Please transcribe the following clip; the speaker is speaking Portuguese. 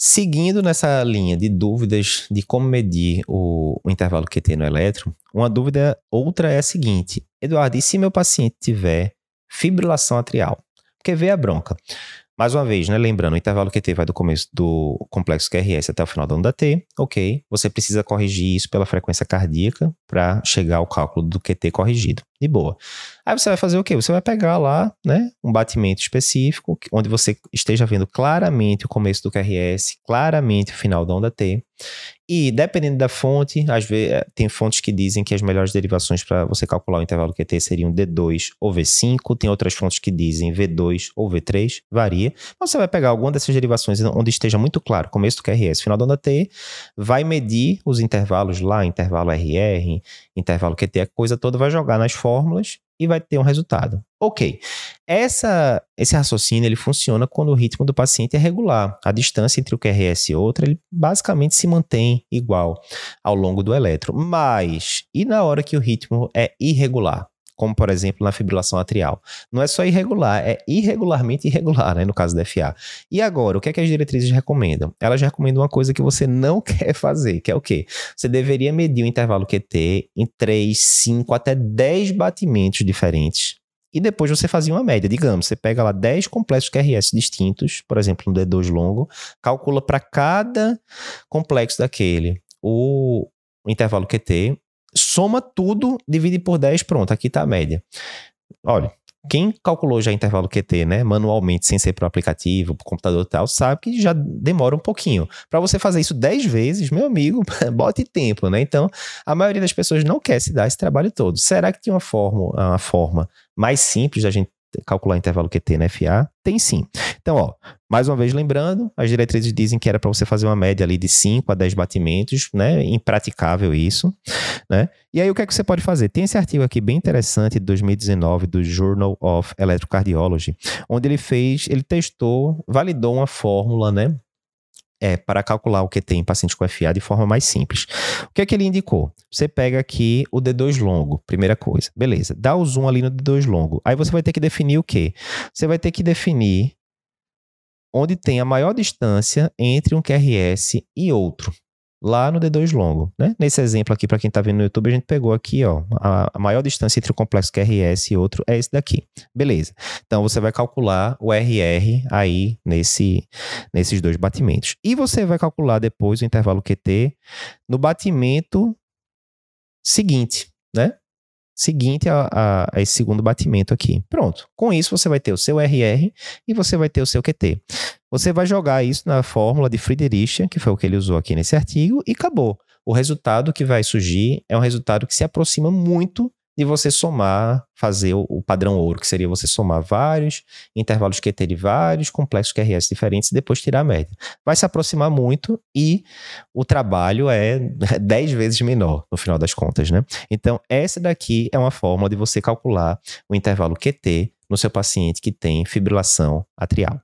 Seguindo nessa linha de dúvidas de como medir o, o intervalo QT no eletro, uma dúvida outra é a seguinte: Eduardo, e se meu paciente tiver fibrilação atrial? Porque vê a bronca. Mais uma vez, né, lembrando, o intervalo QT vai do começo do complexo QRS até o final da onda T, ok. Você precisa corrigir isso pela frequência cardíaca para chegar ao cálculo do QT corrigido. De boa. Aí você vai fazer o quê? Você vai pegar lá, né, um batimento específico, onde você esteja vendo claramente o começo do QRS, claramente o final da onda T, e dependendo da fonte, às vezes eh, tem fontes que dizem que as melhores derivações para você calcular o intervalo QT seriam D2 ou V5, tem outras fontes que dizem V2 ou V3, varia. Mas você vai pegar alguma dessas derivações onde esteja muito claro, começo do QRS, final da onda T, vai medir os intervalos lá, intervalo RR, intervalo QT, a coisa toda vai jogar nas fórmulas e vai ter um resultado. Ok. Essa, esse raciocínio ele funciona quando o ritmo do paciente é regular. A distância entre o QRS e outro ele basicamente se mantém igual ao longo do eletro. Mas, e na hora que o ritmo é irregular? Como por exemplo na fibrilação atrial. Não é só irregular, é irregularmente irregular, né, no caso da FA. E agora, o que é que as diretrizes recomendam? Elas recomendam uma coisa que você não quer fazer, que é o quê? Você deveria medir o intervalo QT em 3, 5 até 10 batimentos diferentes e depois você fazia uma média. Digamos, você pega lá 10 complexos QRS distintos, por exemplo, um D2 longo, calcula para cada complexo daquele o intervalo QT, soma tudo, divide por 10, pronto, aqui está a média. Olha, quem calculou já intervalo QT, né, manualmente, sem ser para o aplicativo, para o computador e tal, sabe que já demora um pouquinho. Para você fazer isso 10 vezes, meu amigo, bote tempo, né? Então, a maioria das pessoas não quer se dar esse trabalho todo. Será que tinha uma forma, uma forma mais simples da gente calcular intervalo QT na FA? Tem sim. Então, ó, mais uma vez lembrando, as diretrizes dizem que era para você fazer uma média ali de 5 a 10 batimentos, né? Impraticável isso, né? E aí o que é que você pode fazer? Tem esse artigo aqui bem interessante de 2019 do Journal of Electrocardiology, onde ele fez, ele testou, validou uma fórmula, né? é, para calcular o que tem em paciente com FA de forma mais simples. O que é que ele indicou? Você pega aqui o D2 longo, primeira coisa. Beleza, dá o zoom ali no D2 longo. Aí você vai ter que definir o quê? Você vai ter que definir onde tem a maior distância entre um QRS e outro lá no D2 longo. Né? Nesse exemplo aqui, para quem está vendo no YouTube, a gente pegou aqui, ó, a, maior distância entre o complexo QRS e outro é esse daqui. Beleza. Então você vai calcular o RR aí nesse, nesses dois batimentos. E você vai calcular depois o intervalo QT no batimento seguinte, né? Seguinte a, a, a esse segundo batimento aqui. Pronto. Com isso, você vai ter o seu RR e você vai ter o seu QT. Você vai jogar isso na fórmula de Friedrich, que foi o que ele usou aqui nesse artigo, e acabou. O resultado que vai surgir é um resultado que se aproxima muito de você somar, fazer o, padrão ouro, que seria você somar vários intervalos QT de vários complexos QRS diferentes e depois tirar a média. Vai se aproximar muito e o trabalho é 10 vezes menor, no final das contas, né? Então, essa daqui é uma forma de você calcular o intervalo QT no seu paciente que tem fibrilação atrial.